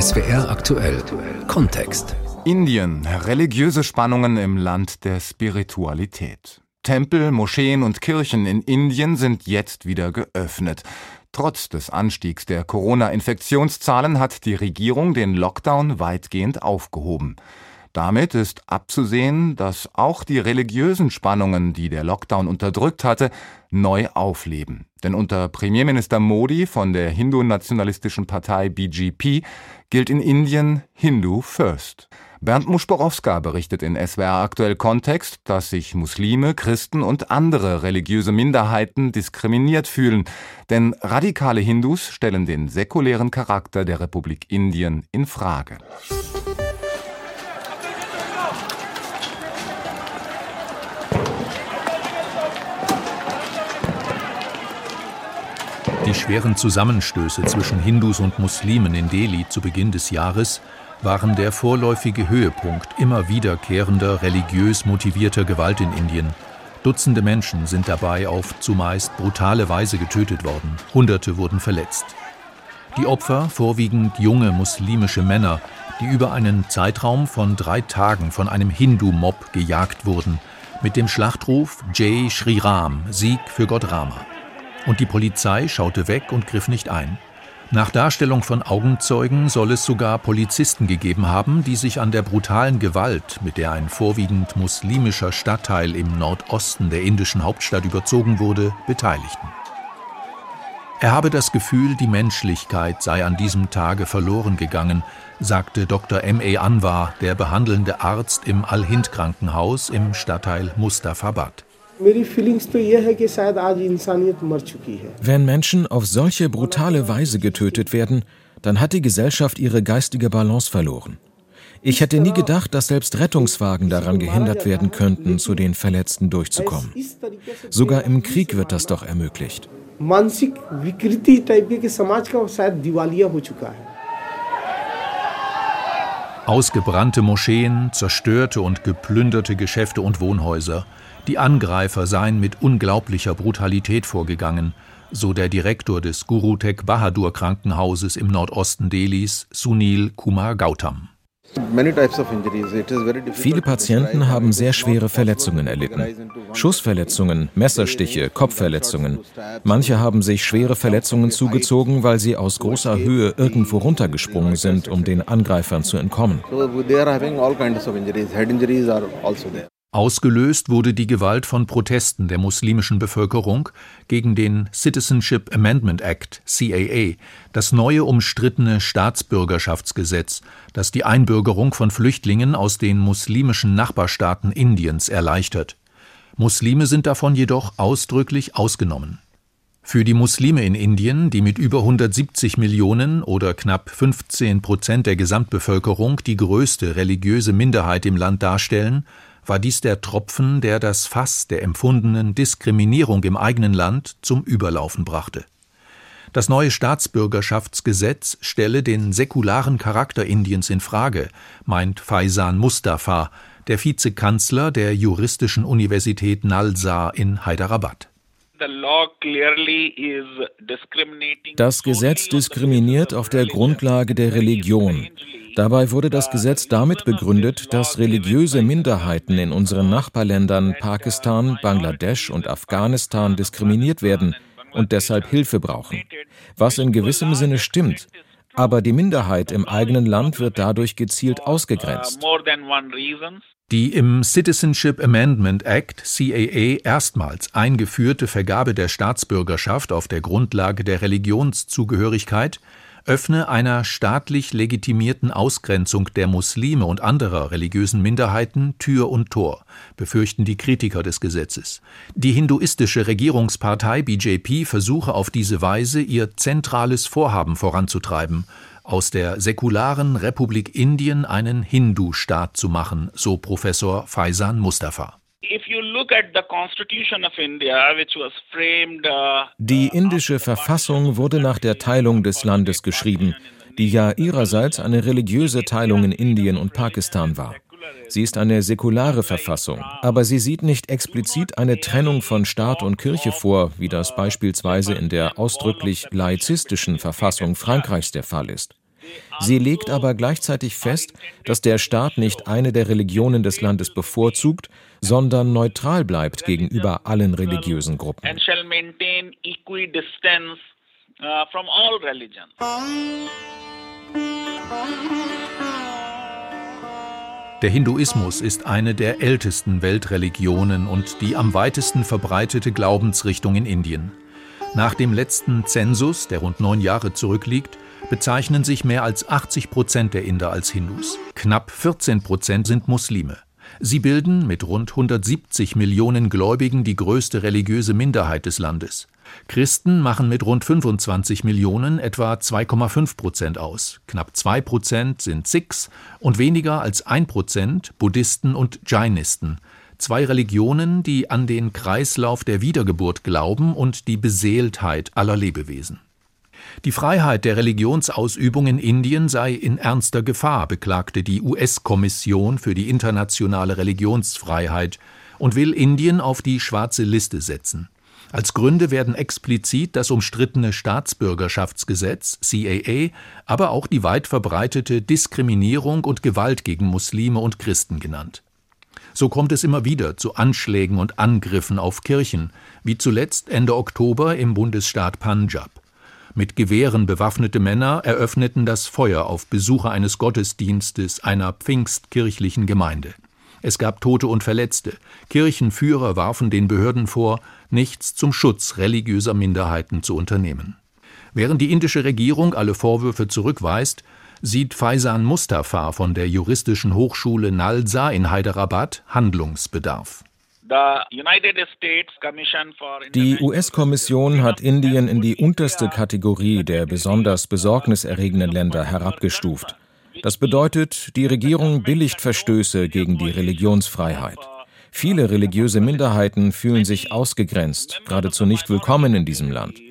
SWR aktuell Kontext. Indien, religiöse Spannungen im Land der Spiritualität. Tempel, Moscheen und Kirchen in Indien sind jetzt wieder geöffnet. Trotz des Anstiegs der Corona-Infektionszahlen hat die Regierung den Lockdown weitgehend aufgehoben. Damit ist abzusehen, dass auch die religiösen Spannungen, die der Lockdown unterdrückt hatte, neu aufleben. Denn unter Premierminister Modi von der hindu-nationalistischen Partei BGP gilt in Indien Hindu First. Bernd Muschborowska berichtet in SWR aktuell Kontext, dass sich Muslime, Christen und andere religiöse Minderheiten diskriminiert fühlen, denn radikale Hindus stellen den säkulären Charakter der Republik Indien in Frage. Die schweren Zusammenstöße zwischen Hindus und Muslimen in Delhi zu Beginn des Jahres waren der vorläufige Höhepunkt immer wiederkehrender religiös motivierter Gewalt in Indien. Dutzende Menschen sind dabei auf zumeist brutale Weise getötet worden, Hunderte wurden verletzt. Die Opfer, vorwiegend junge muslimische Männer, die über einen Zeitraum von drei Tagen von einem Hindu-Mob gejagt wurden, mit dem Schlachtruf Jai Shri Ram, Sieg für Gott Rama und die Polizei schaute weg und griff nicht ein. Nach Darstellung von Augenzeugen soll es sogar Polizisten gegeben haben, die sich an der brutalen Gewalt, mit der ein vorwiegend muslimischer Stadtteil im Nordosten der indischen Hauptstadt überzogen wurde, beteiligten. Er habe das Gefühl, die Menschlichkeit sei an diesem Tage verloren gegangen, sagte Dr. M. E. Anwar, der behandelnde Arzt im Al-Hind-Krankenhaus im Stadtteil Mustafabad. Wenn Menschen auf solche brutale Weise getötet werden, dann hat die Gesellschaft ihre geistige Balance verloren. Ich hätte nie gedacht, dass selbst Rettungswagen daran gehindert werden könnten, zu den Verletzten durchzukommen. Sogar im Krieg wird das doch ermöglicht. Ausgebrannte Moscheen, zerstörte und geplünderte Geschäfte und Wohnhäuser – die Angreifer seien mit unglaublicher Brutalität vorgegangen, so der Direktor des Guru Tegh Bahadur Krankenhauses im Nordosten Delhis, Sunil Kumar Gautam. Viele Patienten haben sehr schwere Verletzungen erlitten. Schussverletzungen, Messerstiche, Kopfverletzungen. Manche haben sich schwere Verletzungen zugezogen, weil sie aus großer Höhe irgendwo runtergesprungen sind, um den Angreifern zu entkommen. Ausgelöst wurde die Gewalt von Protesten der muslimischen Bevölkerung gegen den Citizenship Amendment Act CAA, das neue umstrittene Staatsbürgerschaftsgesetz, das die Einbürgerung von Flüchtlingen aus den muslimischen Nachbarstaaten Indiens erleichtert. Muslime sind davon jedoch ausdrücklich ausgenommen. Für die Muslime in Indien, die mit über 170 Millionen oder knapp 15 Prozent der Gesamtbevölkerung die größte religiöse Minderheit im Land darstellen, war dies der Tropfen, der das Fass der empfundenen Diskriminierung im eigenen Land zum Überlaufen brachte. Das neue Staatsbürgerschaftsgesetz stelle den säkularen Charakter Indiens in Frage, meint Faisan Mustafa, der Vizekanzler der Juristischen Universität Nalsa in Hyderabad. Das Gesetz diskriminiert auf der Grundlage der Religion. Dabei wurde das Gesetz damit begründet, dass religiöse Minderheiten in unseren Nachbarländern Pakistan, Bangladesch und Afghanistan diskriminiert werden und deshalb Hilfe brauchen. Was in gewissem Sinne stimmt. Aber die Minderheit im eigenen Land wird dadurch gezielt ausgegrenzt. Die im Citizenship Amendment Act CAA erstmals eingeführte Vergabe der Staatsbürgerschaft auf der Grundlage der Religionszugehörigkeit öffne einer staatlich legitimierten Ausgrenzung der Muslime und anderer religiösen Minderheiten Tür und Tor, befürchten die Kritiker des Gesetzes. Die hinduistische Regierungspartei BJP versuche auf diese Weise ihr zentrales Vorhaben voranzutreiben, aus der säkularen Republik Indien einen Hindu-Staat zu machen, so Professor Faisan Mustafa. Die indische Verfassung wurde nach der Teilung des Landes geschrieben, die ja ihrerseits eine religiöse Teilung in Indien und Pakistan war. Sie ist eine säkulare Verfassung, aber sie sieht nicht explizit eine Trennung von Staat und Kirche vor, wie das beispielsweise in der ausdrücklich laizistischen Verfassung Frankreichs der Fall ist. Sie legt aber gleichzeitig fest, dass der Staat nicht eine der Religionen des Landes bevorzugt, sondern neutral bleibt gegenüber allen religiösen Gruppen. Der Hinduismus ist eine der ältesten Weltreligionen und die am weitesten verbreitete Glaubensrichtung in Indien. Nach dem letzten Zensus, der rund neun Jahre zurückliegt, bezeichnen sich mehr als 80 Prozent der Inder als Hindus. Knapp 14 Prozent sind Muslime. Sie bilden mit rund 170 Millionen Gläubigen die größte religiöse Minderheit des Landes. Christen machen mit rund 25 Millionen etwa 2,5 Prozent aus. Knapp 2 Prozent sind Sikhs und weniger als 1 Prozent Buddhisten und Jainisten. Zwei Religionen, die an den Kreislauf der Wiedergeburt glauben und die Beseeltheit aller Lebewesen. Die Freiheit der Religionsausübung in Indien sei in ernster Gefahr, beklagte die US-Kommission für die internationale Religionsfreiheit und will Indien auf die schwarze Liste setzen. Als Gründe werden explizit das umstrittene Staatsbürgerschaftsgesetz CAA, aber auch die weit verbreitete Diskriminierung und Gewalt gegen Muslime und Christen genannt. So kommt es immer wieder zu Anschlägen und Angriffen auf Kirchen, wie zuletzt Ende Oktober im Bundesstaat Punjab. Mit Gewehren bewaffnete Männer eröffneten das Feuer auf Besucher eines Gottesdienstes einer pfingstkirchlichen Gemeinde. Es gab Tote und Verletzte. Kirchenführer warfen den Behörden vor, nichts zum Schutz religiöser Minderheiten zu unternehmen. Während die indische Regierung alle Vorwürfe zurückweist, sieht Faisan Mustafa von der juristischen Hochschule Nalsa in Hyderabad Handlungsbedarf. Die US-Kommission hat Indien in die unterste Kategorie der besonders besorgniserregenden Länder herabgestuft. Das bedeutet, die Regierung billigt Verstöße gegen die Religionsfreiheit. Viele religiöse Minderheiten fühlen sich ausgegrenzt, geradezu nicht willkommen in diesem Land.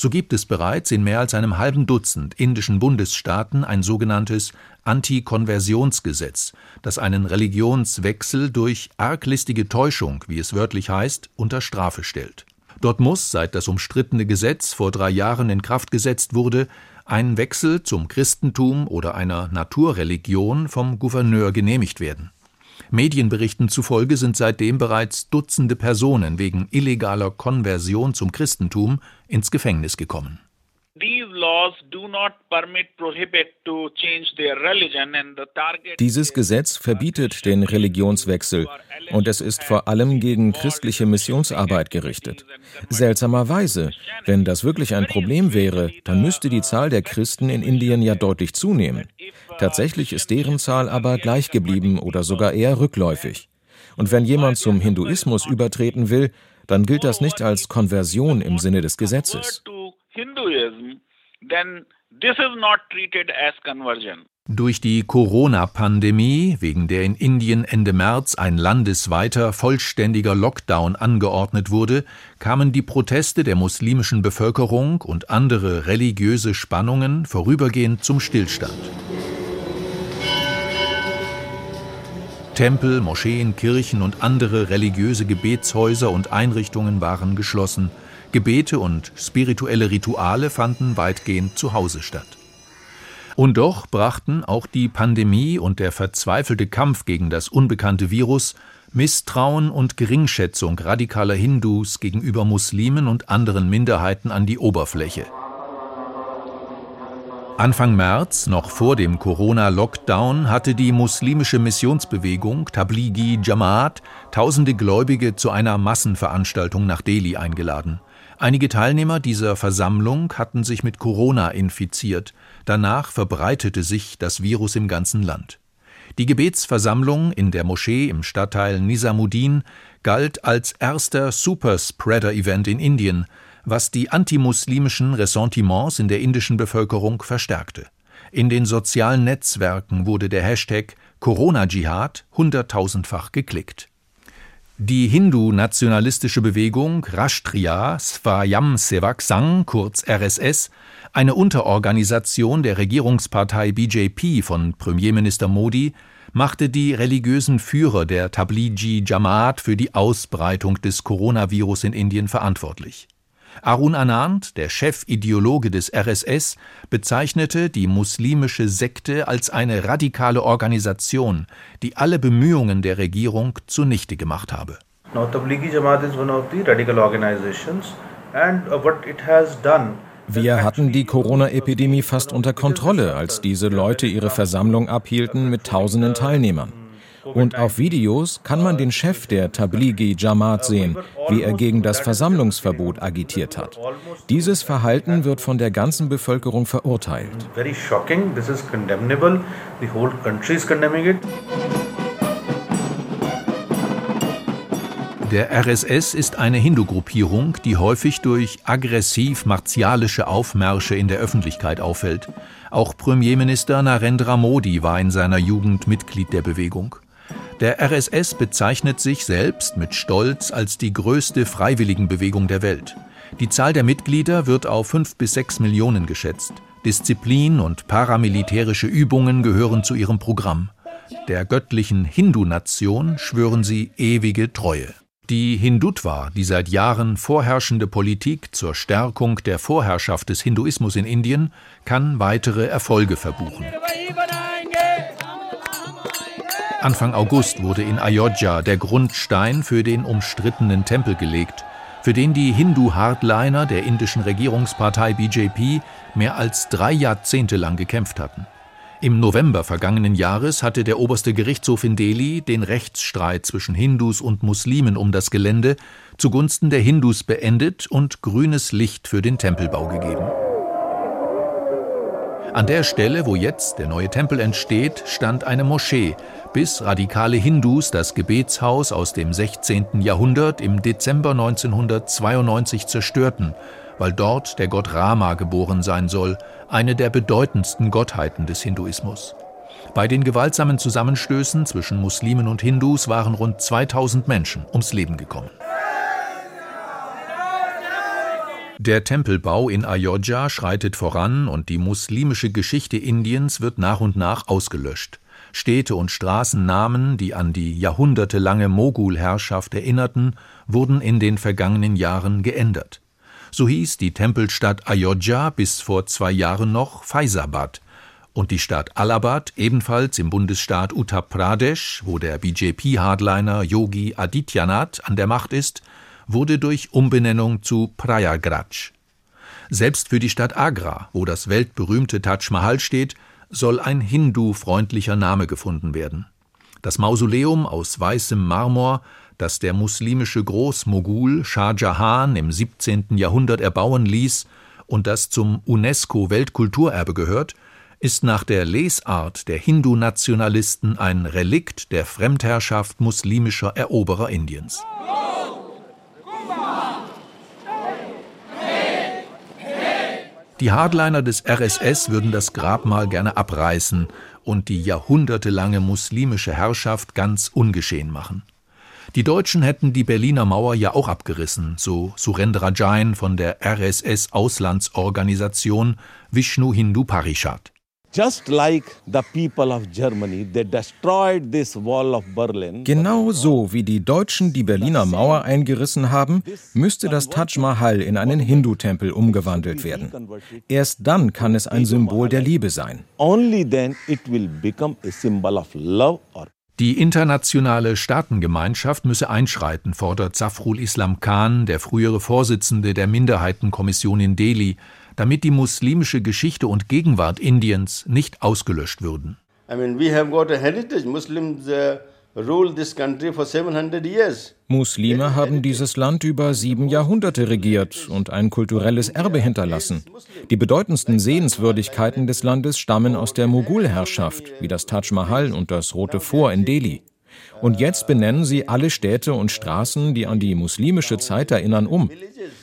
So gibt es bereits in mehr als einem halben Dutzend indischen Bundesstaaten ein sogenanntes Antikonversionsgesetz, das einen Religionswechsel durch arglistige Täuschung, wie es wörtlich heißt, unter Strafe stellt. Dort muss, seit das umstrittene Gesetz vor drei Jahren in Kraft gesetzt wurde, ein Wechsel zum Christentum oder einer Naturreligion vom Gouverneur genehmigt werden. Medienberichten zufolge sind seitdem bereits Dutzende Personen wegen illegaler Konversion zum Christentum ins Gefängnis gekommen. Dieses Gesetz verbietet den Religionswechsel und es ist vor allem gegen christliche Missionsarbeit gerichtet. Seltsamerweise, wenn das wirklich ein Problem wäre, dann müsste die Zahl der Christen in Indien ja deutlich zunehmen. Tatsächlich ist deren Zahl aber gleich geblieben oder sogar eher rückläufig. Und wenn jemand zum Hinduismus übertreten will, dann gilt das nicht als Konversion im Sinne des Gesetzes. Durch die Corona-Pandemie, wegen der in Indien Ende März ein landesweiter vollständiger Lockdown angeordnet wurde, kamen die Proteste der muslimischen Bevölkerung und andere religiöse Spannungen vorübergehend zum Stillstand. Tempel, Moscheen, Kirchen und andere religiöse Gebetshäuser und Einrichtungen waren geschlossen. Gebete und spirituelle Rituale fanden weitgehend zu Hause statt. Und doch brachten auch die Pandemie und der verzweifelte Kampf gegen das unbekannte Virus Misstrauen und Geringschätzung radikaler Hindus gegenüber Muslimen und anderen Minderheiten an die Oberfläche. Anfang März, noch vor dem Corona-Lockdown, hatte die muslimische Missionsbewegung Tablighi Jamaat tausende Gläubige zu einer Massenveranstaltung nach Delhi eingeladen. Einige Teilnehmer dieser Versammlung hatten sich mit Corona infiziert. Danach verbreitete sich das Virus im ganzen Land. Die Gebetsversammlung in der Moschee im Stadtteil Nizamuddin galt als erster Superspreader-Event in Indien was die antimuslimischen Ressentiments in der indischen Bevölkerung verstärkte. In den sozialen Netzwerken wurde der Hashtag Corona-Dschihad hunderttausendfach geklickt. Die hindu-nationalistische Bewegung Rashtriya Svayam Sevak Sangh, kurz RSS, eine Unterorganisation der Regierungspartei BJP von Premierminister Modi, machte die religiösen Führer der Tablighi Jamaat für die Ausbreitung des Coronavirus in Indien verantwortlich. Arun Anand, der Chefideologe des RSS, bezeichnete die muslimische Sekte als eine radikale Organisation, die alle Bemühungen der Regierung zunichte gemacht habe. Now, Tablighi Jamaat is one of the radical organizations and uh, what it has done wir hatten die Corona-Epidemie fast unter Kontrolle, als diese Leute ihre Versammlung abhielten mit tausenden Teilnehmern. Und auf Videos kann man den Chef der Tablighi Jamaat sehen, wie er gegen das Versammlungsverbot agitiert hat. Dieses Verhalten wird von der ganzen Bevölkerung verurteilt. Very shocking. This is condemnable. The whole country is condemning it. Der RSS ist eine Hindu-Gruppierung, die häufig durch aggressiv-martialische Aufmärsche in der Öffentlichkeit auffällt. Auch Premierminister Narendra Modi war in seiner Jugend Mitglied der Bewegung. Der RSS bezeichnet sich selbst mit Stolz als die größte Freiwilligenbewegung der Welt. Die Zahl der Mitglieder wird auf fünf bis sechs Millionen geschätzt. Disziplin und paramilitärische Übungen gehören zu ihrem Programm. Der göttlichen Hindu-Nation schwören sie ewige Treue. Die Hindutva, die seit Jahren vorherrschende Politik zur Stärkung der Vorherrschaft des Hinduismus in Indien, kann weitere Erfolge verbuchen. Anfang August wurde in Ayodhya der Grundstein für den umstrittenen Tempel gelegt, für den die Hindu-Hardliner der indischen Regierungspartei BJP mehr als drei Jahrzehnte lang gekämpft hatten. Im November vergangenen Jahres hatte der oberste Gerichtshof in Delhi den Rechtsstreit zwischen Hindus und Muslimen um das Gelände zugunsten der Hindus beendet und grünes Licht für den Tempelbau gegeben. An der Stelle, wo jetzt der neue Tempel entsteht, stand eine Moschee, bis radikale Hindus das Gebetshaus aus dem 16. Jahrhundert im Dezember 1992 zerstörten, weil dort der Gott Rama geboren sein soll, eine der bedeutendsten Gottheiten des Hinduismus. Bei den gewaltsamen Zusammenstößen zwischen Muslimen und Hindus waren rund 2000 Menschen ums Leben gekommen. Der Tempelbau in Ayodhya schreitet voran und die muslimische Geschichte Indiens wird nach und nach ausgelöscht. Städte und Straßennamen, die an die jahrhundertelange Mogulherrschaft erinnerten, wurden in den vergangenen Jahren geändert. So hieß die Tempelstadt Ayodhya bis vor zwei Jahren noch Faisabad und die Stadt Allahabad, ebenfalls im Bundesstaat Uttar Pradesh, wo der BJP-Hardliner Yogi Adityanath an der Macht ist, wurde durch Umbenennung zu Prayagraj. Selbst für die Stadt Agra, wo das weltberühmte Taj Mahal steht, soll ein Hindu-freundlicher Name gefunden werden. Das Mausoleum aus weißem Marmor, das der muslimische Großmogul Shah Jahan im 17. Jahrhundert erbauen ließ und das zum UNESCO-Weltkulturerbe gehört, ist nach der Lesart der Hindu-Nationalisten ein Relikt der Fremdherrschaft muslimischer Eroberer Indiens. Die Hardliner des RSS würden das Grabmal gerne abreißen und die jahrhundertelange muslimische Herrschaft ganz ungeschehen machen. Die Deutschen hätten die Berliner Mauer ja auch abgerissen, so Surendra Jain von der RSS Auslandsorganisation Vishnu Hindu Parishad. Genau so wie die Deutschen die Berliner Mauer eingerissen haben, müsste das Taj Mahal in einen Hindu-Tempel umgewandelt werden. Erst dann kann es ein Symbol der Liebe sein. Die internationale Staatengemeinschaft müsse einschreiten, fordert Safrul Islam Khan, der frühere Vorsitzende der Minderheitenkommission in Delhi, damit die muslimische Geschichte und Gegenwart Indiens nicht ausgelöscht würden. I mean, we have got a heritage. Muslims uh, rule this country for 700 years. Muslime haben dieses Land über sieben Jahrhunderte regiert und ein kulturelles Erbe hinterlassen. Die bedeutendsten Sehenswürdigkeiten des Landes stammen aus der Mogulherrschaft, wie das Taj Mahal und das Rote Fort in Delhi. Und jetzt benennen sie alle Städte und Straßen, die an die muslimische Zeit erinnern, um.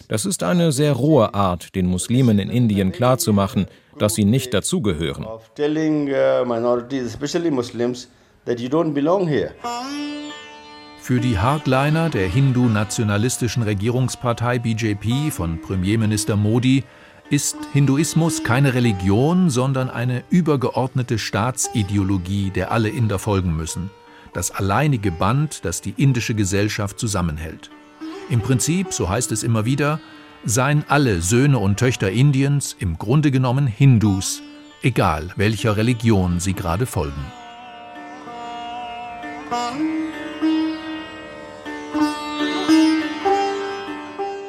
Das ist eine sehr rohe Art, den Muslimen in Indien klarzumachen, dass sie nicht dazugehören. Uh, Für die Hardliner der hindu-nationalistischen Regierungspartei BJP von Premierminister Modi ist Hinduismus keine Religion, sondern eine übergeordnete Staatsideologie, der alle Inder folgen müssen. Das alleinige Band, das die indische Gesellschaft zusammenhält. Im Prinzip, so heißt es immer wieder, seien alle Söhne und Töchter Indiens im Grunde genommen Hindus, egal welcher Religion sie gerade folgen.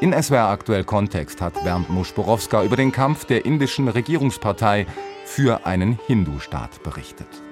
In SWR aktuell Kontext hat Bernd Muschborowska über den Kampf der indischen Regierungspartei für einen Hindu-Staat berichtet.